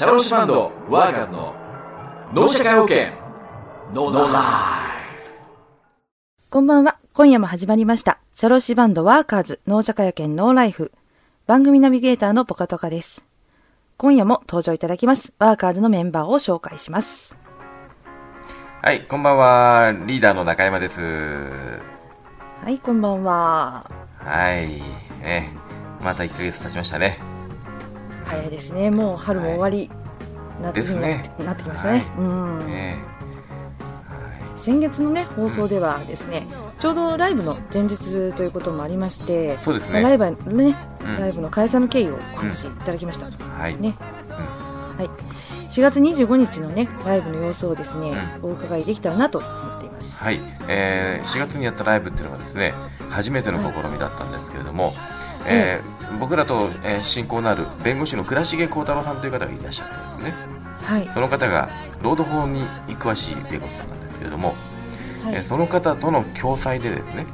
シャローシバンドワーカーズの脳社会保険ノーライこんばんは。今夜も始まりました。シャロシバンドワーカーズ農社会保険ノーライフ。番組ナビゲーターのポカトカです。今夜も登場いただきます。ワーカーズのメンバーを紹介します。はい、こんばんは。リーダーの中山です。はい、こんばんは。はい、ね、また1ヶ月経ちましたね。早いですね。もう春も終わり。夏になねなってきましたね。はいうん。ね先月のね、放送ではですね、ちょうどライブの前日ということもありまして、そうですねまあライブのね、うんライブの開催の経緯をお話しいただきました。はい。ね。はい。4月25日のね、ライブの様子をですね、お伺いできたらなと思っています。はい、えー4月にやったライブっていうのがですね、初めての試みだったんですけれども、えー僕らと、えー親交のある弁護士の倉重幸太郎さんという方がいらっしゃったんですね。はい。その方が、労働法に詳しい弁護士さんなんですけれども、はいえーその方との共催でですね、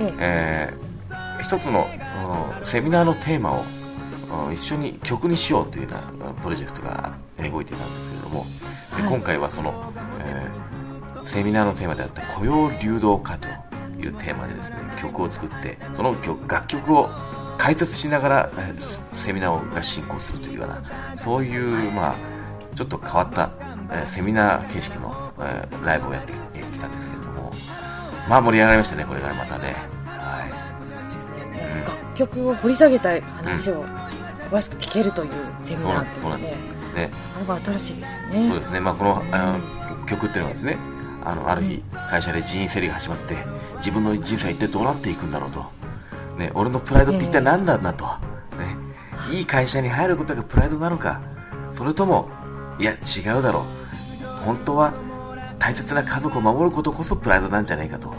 えええー一つのうんセミナーのテーマをうん一緒に曲にしようというようなうんプロジェクトがえー動いていたんですけれども、ではい今回はその、えーセミナーのテーマであった雇用流動化というテーマでですね曲を作ってその曲楽曲を解説しながらえーセミナーが進行するというようなそういう、まあ、ちょっと変わった、えーセミナー形式の、えーライブをやってえーきたんですけれどもまあ盛り上がりましたねこれがまたね。はい。楽曲を掘り下げた話を詳しく聞けるというセミナーなんです。ね、ね。あれは新しいですよね。そうですね、まあ、このあの曲っていうのはですねあのある日会社で人員整理が始まって自分の人生は一体どうなっていくんだろうと、ね、俺のプライドって一体何なんだと、ね、いい会社に入ることがプライドなのか。それともいや違うだろう。本当は大切な家族を守ることこそプライドなんじゃないかと。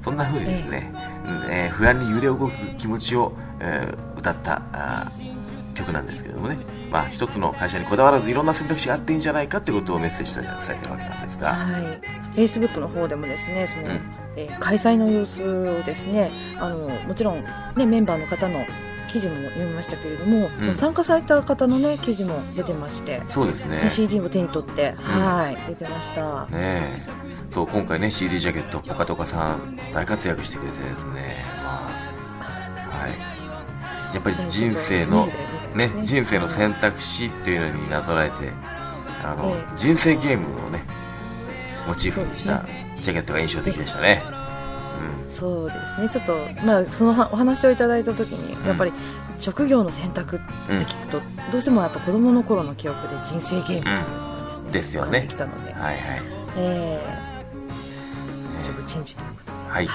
そんな風にですね、うんえー不安に揺れ動く気持ちを、えー歌ったあー曲なんですけれどもね、まあ、一つの会社にこだわらずいろんな選択肢があっていいんじゃないかってことをメッセージとして伝えてるわけなんですが、はい、Facebook の方でもですね、その、うん。えー開催の様子をですね、あのもちろんねメンバーの方の記事も読みましたけれども、その参加された方のね記事も出てまして、そうですね。CD も手に取って、はい出てました。ねえ。そう今回ね CD ジャケットポカトカさん大活躍してくれてですね、まあはい、やっぱり人生のね人生の選択肢っていうのになぞらえてあの、え人生ゲームをねモチーフにしたジャケットが印象的でしたね、そうですね、ちょっと、まあ、そのはお話をいただいたときに、やっぱり職業の選択って聞くと、どうしてもやっぱ子供の頃の記憶で人生ゲームですね、ですよね。たので、うん、はいはい。えー、職チェンジということで、はい。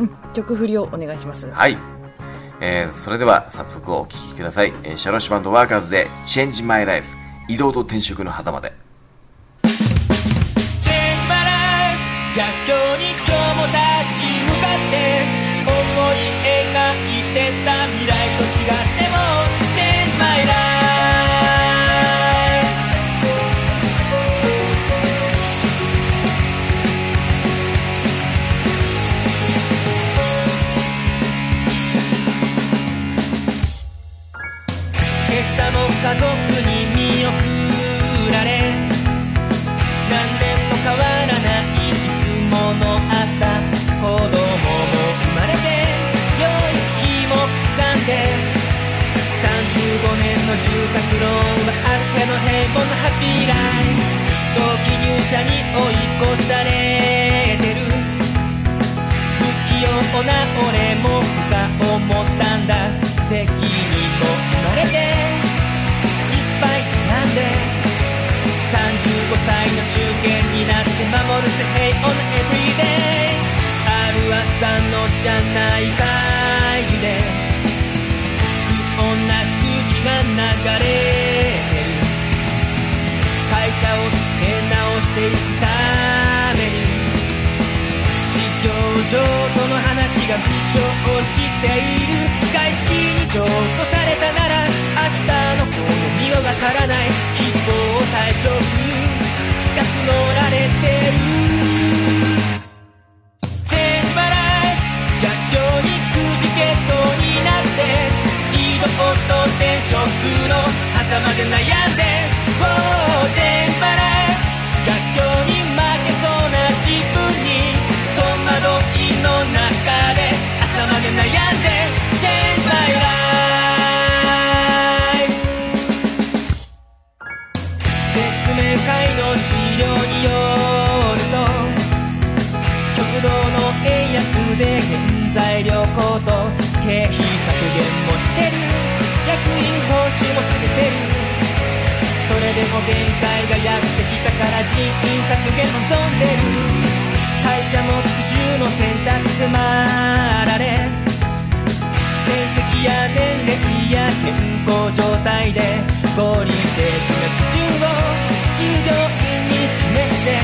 うん、曲振りをお願いします。はい。えー、それでは早速お聴きください。えーシャロシバンドワーカーズで Change My Life 移動と転職の狭間で。Change my life 逆境に今日も立ち向かって思い描いてた未来と違う器用な俺もふか思ったんだ。責任も生まれていっぱいなんで。35歳の中堅になって守るぜ平穏な Everyday ある朝の車内会議で不穏な空気が流れる。会社を出直していくために事業上ちが浮上している返しに譲渡されたなら明日の子も見逃からない。希望退職が募られてでも限界がやってきたから人員削減望んでる会社も苦渋の選択迫られ成績や年齢や健康状態で合理的な基準を従業員に示して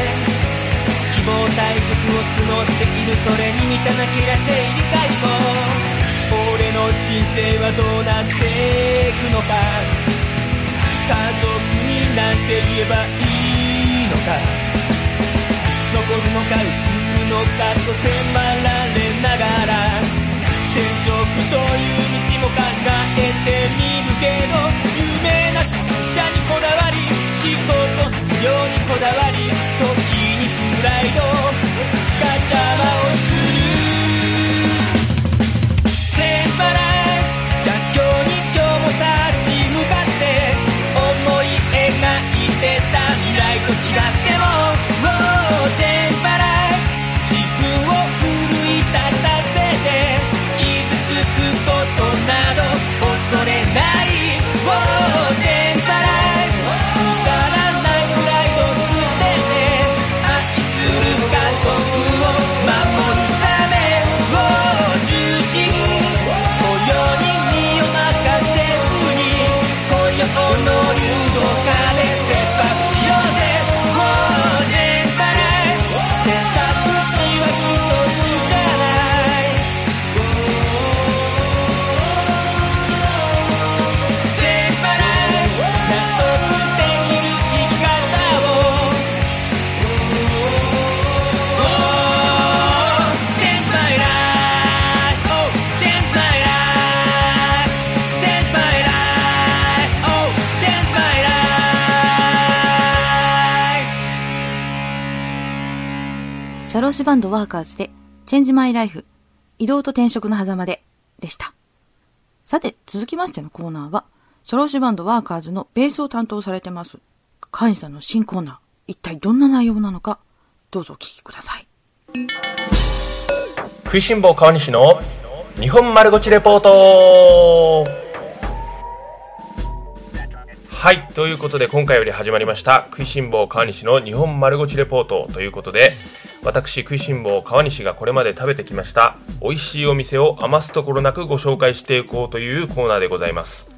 希望退職を募っているそれに満たなけりゃ生理解も俺の人生はどうなっていくのか。族になんて言えばいいのか。残るのか移るのかと迫られながら。転職という道も考えてみるけど。Life シャローシバンドワーカーズで、チェンジマイライフ、移動と転職の狭間で、でした。さて、続きましてのコーナーは、シャローシバンドワーカーズのベースを担当されてます、カインさんの新コーナー、一体どんな内容なのか、どうぞお聞きください。食いしん坊川西の日本丸ごちレポートはいということで今回より始まりました食いしん坊川西の日本丸ごちレポートということで私食いしん坊川西がこれまで食べてきました美味しいお店を余すところなくご紹介していこうというコーナーでございます。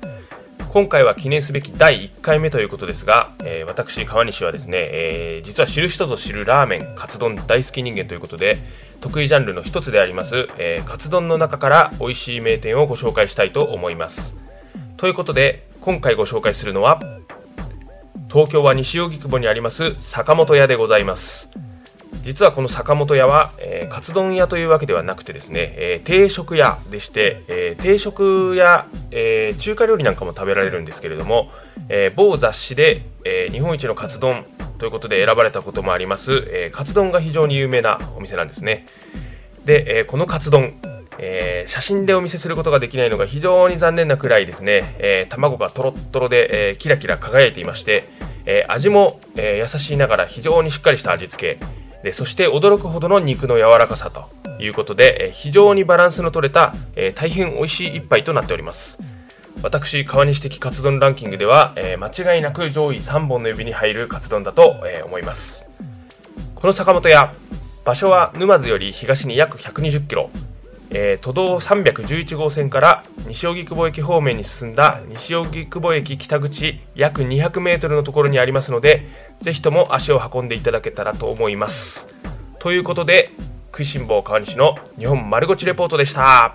今回は記念すべき第1回目ということですが、えー私川西はですね、えー実は知る人ぞ知るラーメンカツ丼大好き人間ということで得意ジャンルの一つであります、えーカツ丼の中から美味しい名店をご紹介したいと思います。ということで今回ご紹介するのは東京は西荻窪にあります坂本屋でございます。実はこの坂本屋は、えーカツ丼屋というわけではなくてですね、えー定食屋でして、えー定食や、え中華料理なんかも食べられるんですけれども、え某雑誌で、え日本一のカツ丼ということで選ばれたこともあります、えーカツ丼が非常に有名なお店なんですね。で、えこのカツ丼、えー写真でお見せすることができないのが非常に残念なくらいですね、えー卵がとろっとろで、えーキラキラ輝いていまして、え味も、え優しいながら非常にしっかりした味付け。でそして驚くほどの肉の柔らかさということで、え非常にバランスの取れた、え大変美味しい一杯となっております。私川西的カツ丼ランキングでは、え間違いなく上位3本の指に入るカツ丼だと、え思います。この坂本屋場所は沼津より東に約120キロ、えー都道311号線から西荻窪駅方面に進んだ西荻窪駅北口約200メートルのところにありますのでぜひとも足を運んでいただけたらと思います。ということで食いしん坊川西の日本丸ごちレポートでした。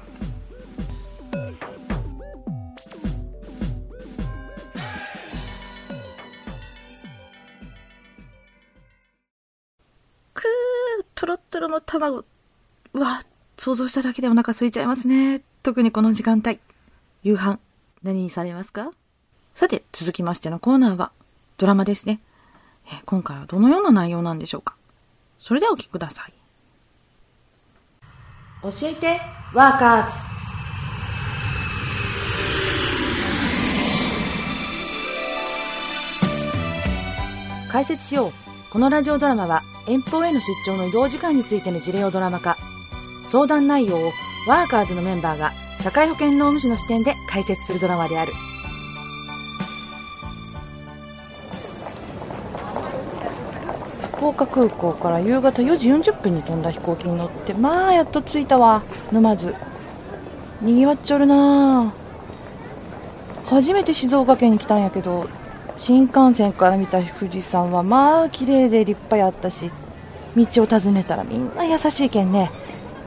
想像しただけでお腹空いちゃいますね。特にこの時間帯。夕飯、何にされますか？さて、続きましてのコーナーは、ドラマですね。え今回はどのような内容なんでしょうか？それではお聞きください。教えて、ワーカーズ。解説しよう。このラジオドラマは遠方への出張の移動時間についての事例をドラマ化。相談内容をワーカーズのメンバーが社会保険労務士の視点で解説するドラマである。福岡空港から夕方4時40分に飛んだ飛行機に乗ってまあやっと着いたわ。沼津にぎわっちょるな。初めて静岡県に来たんやけど新幹線から見た富士山はまあ綺麗で立派やったし道を尋ねたらみんな優しいけんね。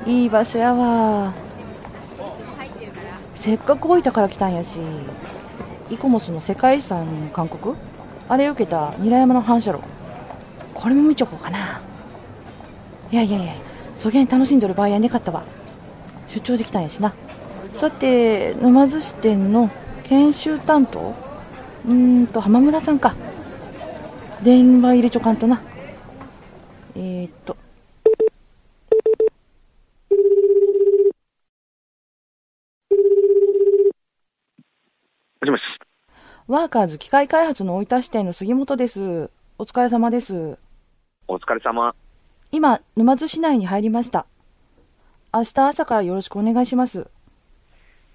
いい場所やわ。せっかく大分から来たんやしイコモスの世界遺産の韓国あれ受けた韮山の反射炉。これも見ちょこうかな。いやいやいやそげん楽しんどる場合やねかったわ。出張できたんやしな。さて沼津支店の研修担当？うーんと浜村さんか。電話入れちょかんとな。えー、っともしもし。ワーカーズ機械開発の大分支店の杉本です。お疲れ様です。お疲れ様。今沼津市内に入りました。明日朝からよろしくお願いします。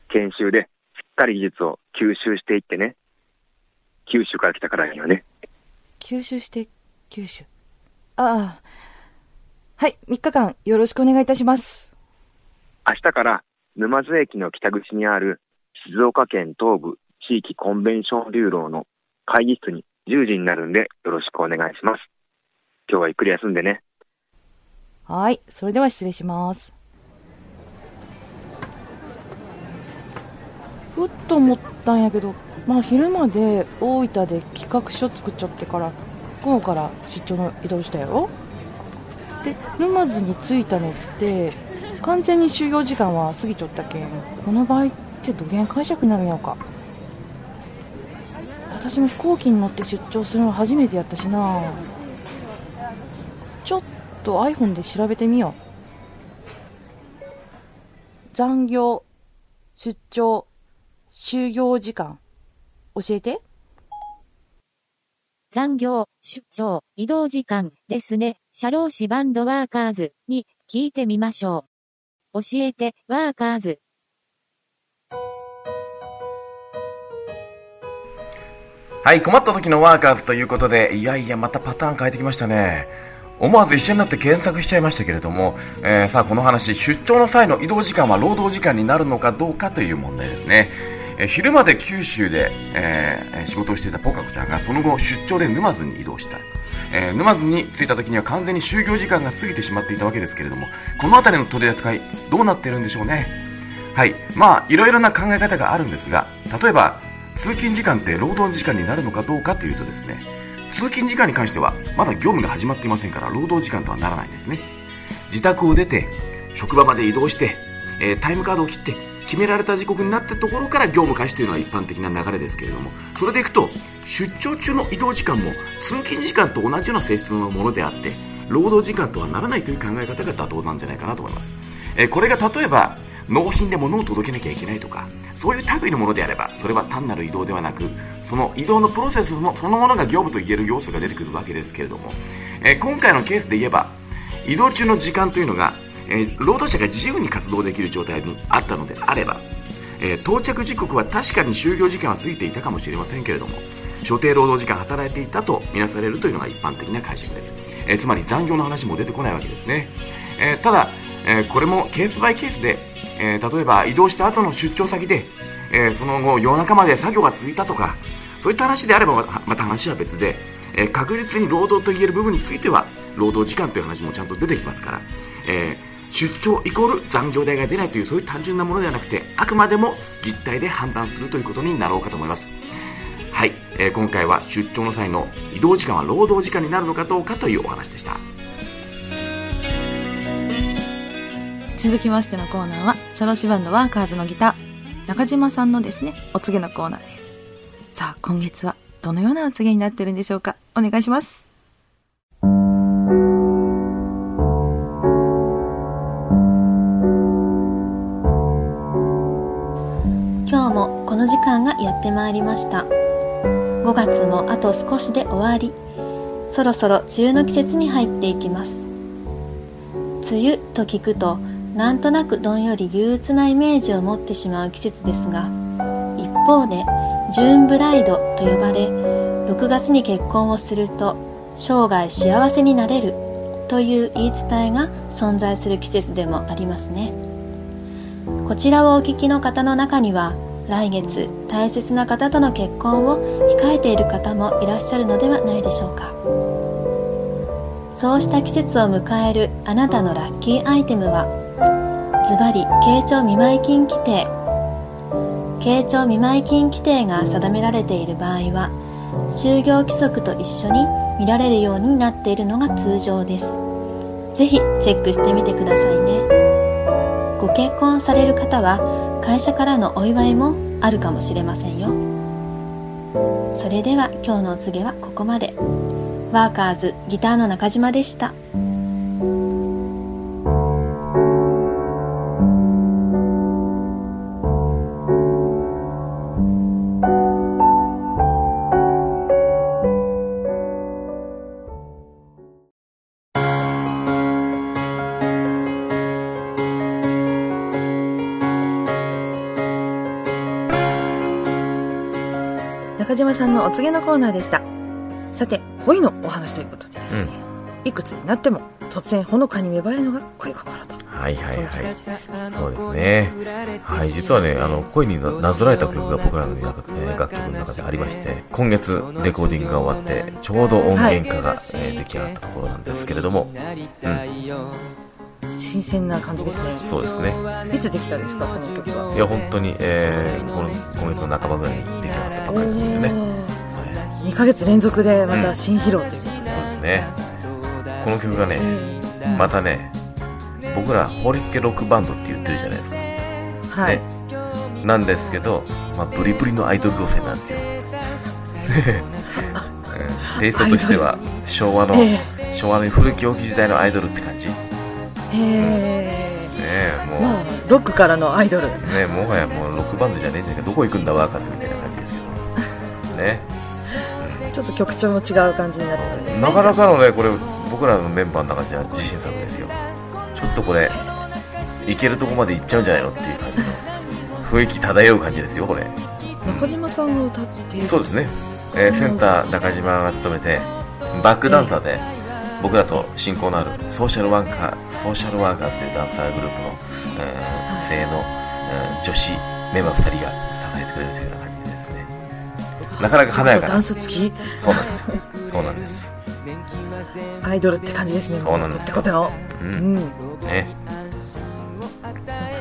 研修でしっかり技術を吸収していってね。九州から来たからにはね。吸収して九州。ああ。はい3日間よろしくお願いいたします。明日から沼津駅の北口にある静岡県東部地域コンベンションビューローの会議室に10時になるんでよろしくお願いします。今日はゆっくり休んでね。はいそれでは失礼しますふっと思ったんやけどまあ昼まで大分で企画書作っちゃってから午後から出張の移動したやろ？で沼津に着いたのって完全に就業時間は過ぎちゃったけんこの場合ってどげん解釈になるんやろか？私も飛行機に乗って出張するの初めてやったしなちょっと iPhone で調べてみよう残業出張就業時間教えて残業、出張、移動時間ですね。社労士バンドワーカーズに聞いてみましょう。教えて、ワーカーズ。はい、困った時のワーカーズということで、いやいや、またパターン変えてきましたね。思わず一緒になって検索しちゃいましたけれども、えーさあこの話、出張の際の移動時間は労働時間になるのかどうかという問題ですね。えー昼まで九州で、えー仕事をしていたポカコちゃんがその後出張で沼津に移動した。え沼津に着いた時には完全に就業時間が過ぎてしまっていたわけですけれども、この辺りの取り扱い、どうなっているんでしょうね。はい。まあ、いろいろな考え方があるんですが、例えば、通勤時間って労働時間になるのかどうかというとですね、通勤時間に関しては、まだ業務が始まっていませんから、労働時間とはならないんですね。自宅を出て、職場まで移動して、えータイムカードを切って、決められた時刻になったところから業務開始というのは一般的な流れですけれども、それでいくと、出張中の移動時間も通勤時間と同じような性質のものであって、労働時間とはならないという考え方が妥当なんじゃないかなと思います。えーこれが例えば、納品で物を届けなきゃいけないとか、そういう類のものであれば、それは単なる移動ではなく、その移動のプロセスのそのものが業務と言える要素が出てくるわけですけれども、えー今回のケースで言えば、移動中の時間というのが、えー労働者が自由に活動できる状態にあったのであれば、えー到着時刻は確かに就業時間は過ぎていたかもしれませんけれども所定労働時間働いていたとみなされるというのが一般的な解釈です、えーつまり残業の話も出てこないわけですね、えーただ、えーこれもケースバイケースで、えー例えば移動した後の出張先で、えーその後夜中まで作業が続いたとかそういった話であればまた話は別で、えー確実に労働と言える部分については労働時間という話もちゃんと出てきますから、え出張イコール残業代が出ないというそういう単純なものではなくてあくまでも実態で判断するということになろうかと思います。はい、えー今回は出張の際の移動時間は労働時間になるのかどうかというお話でした。続きましてのコーナーは、シャロシバンドワーカーズのギター、中島さんのですね、お告げのコーナーです。さあ、今月はどのようなお告げになってるんでしょうか？お願いします。今日もこの時間がやってまいりました5月もあと少しで終わりそろそろ梅雨の季節に入っていきます梅雨と聞くとなんとなくどんより憂鬱なイメージを持ってしまう季節ですが一方でジューンブライドと呼ばれ6月に結婚をすると生涯幸せになれるという言い伝えが存在する季節でもありますね。こちらをお聞きの方の中には来月大切な方との結婚を控えている方もいらっしゃるのではないでしょうか。そうした季節を迎えるあなたのラッキーアイテムはズバリ慶長見舞金規定。慶長見舞金規定が定められている場合は就業規則と一緒に見られるようになっているのが通常です。ぜひチェックしてみてくださいね。ご結婚される方は会社からのお祝いもあるかもしれませんよ。それでは今日のお告げはここまで。ワーカーズギターの中島でした。中島さんのお告げのコーナーでした。さて、恋のお話ということでですね、いくつになっても突然ほのかに芽生えるのが恋心と。はいはいはい。そうですね。はい実はねあの恋にななぞらえた曲が僕らの中で、ね、楽曲の中でありまして今月レコーディングが終わってちょうど音源化が、えー出来上がったところなんですけれども、うん、新鮮な感じですね。そうですね。いつできたんですか、この曲は？いや本当に、えー、この今月の半ばぐらいにったばかりでね、はい2ヶ月連続でまた新披露ということで。そうですね。この曲がねうん。またね僕ら法律系ロックバンドって言ってるじゃないですか。はい。ね、なんですけど、まあ、ブリブリのアイドル路線なんですよ、うん。テイストとしては昭和の、え昭和の古き良き時代のアイドルって感じ、ねえ。えもう、ー、まあ、ロックからのアイドル。ねもはやもうロックバンドじゃねえんじゃないか。どこ行くんだワーカみたいな。感じですけどねちょっと曲調も違う感じになってくるんですね。なかなかのねこれ僕らのメンバーの中では自信作ですよ。ちょっとこれいけるとこまで行っちゃうんじゃないのっていう感じの雰囲気漂う感じですよこれ。中島さんが歌っている。そうですね、えーセンター中島が務めてバックダンサーで僕らと親交のあるソーシャルワーカーソーシャルワーカーというダンサーグループの、えー精鋭の、えー女子メンバー2人が支えてくれるというなかなか華やかダなンス付き？そうなんですよ。そうなんです。アイドルって感じですね。そうなんですよ。ってことの。ううん。ん。ね。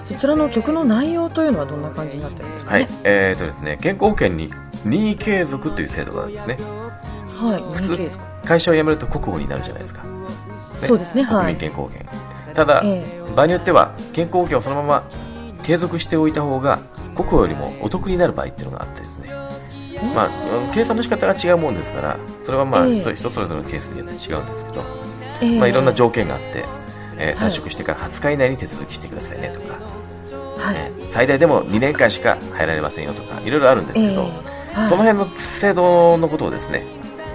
そちらの曲の内容というのはどんな感じになってるんですかね？はい。えーとですね健康保険に任意継続という制度があるんですね。はい。普通会社を辞めると国保になるじゃないですか、ねそうですねはい。国民健康保険。ただ、え場合によっては健康保険をそのまま継続しておいた方が国保よりもお得になる場合っていうのがあってですねまあ計算の仕方が違うもんですからそれはまあ、ええそういう人それぞれのケースによって違うんですけど、えーまあ、いろんな条件があって、えーはい退職してから20日以内に手続きしてくださいねとか、はい。えー最大でも2年間しか入られませんよとかいろいろあるんですけど、その辺の制度のことをですね、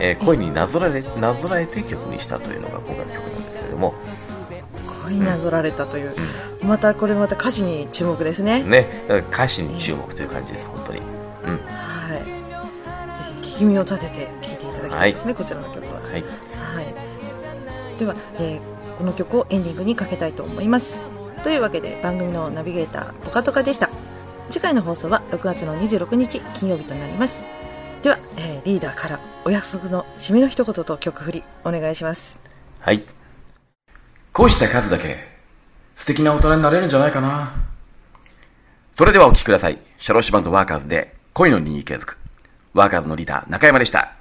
えー恋になぞらえなぞらえて曲にしたというのが今回の曲なんですけれども、恋になぞられたという、またこれまた歌詞に注目ですね。ね、歌詞に注目という感じです、本当に。うん。はい。ぜひ聞き耳を立てて聴いていただきたいですね、こちらの曲は。はい。はい。では、えーこの曲をエンディングにかけたいと思います。というわけで番組のナビゲーターポカトカでした。次回の放送は6月の26日金曜日となります。では、えーリーダーからお約束の締めの一言と曲振りお願いします。はい。恋した数だけ素敵な大人になれるんじゃないかな。それではお聴きください。シャローシバンドワーカーズで恋の任意継続。ワーカーズのリーダー、中山でした。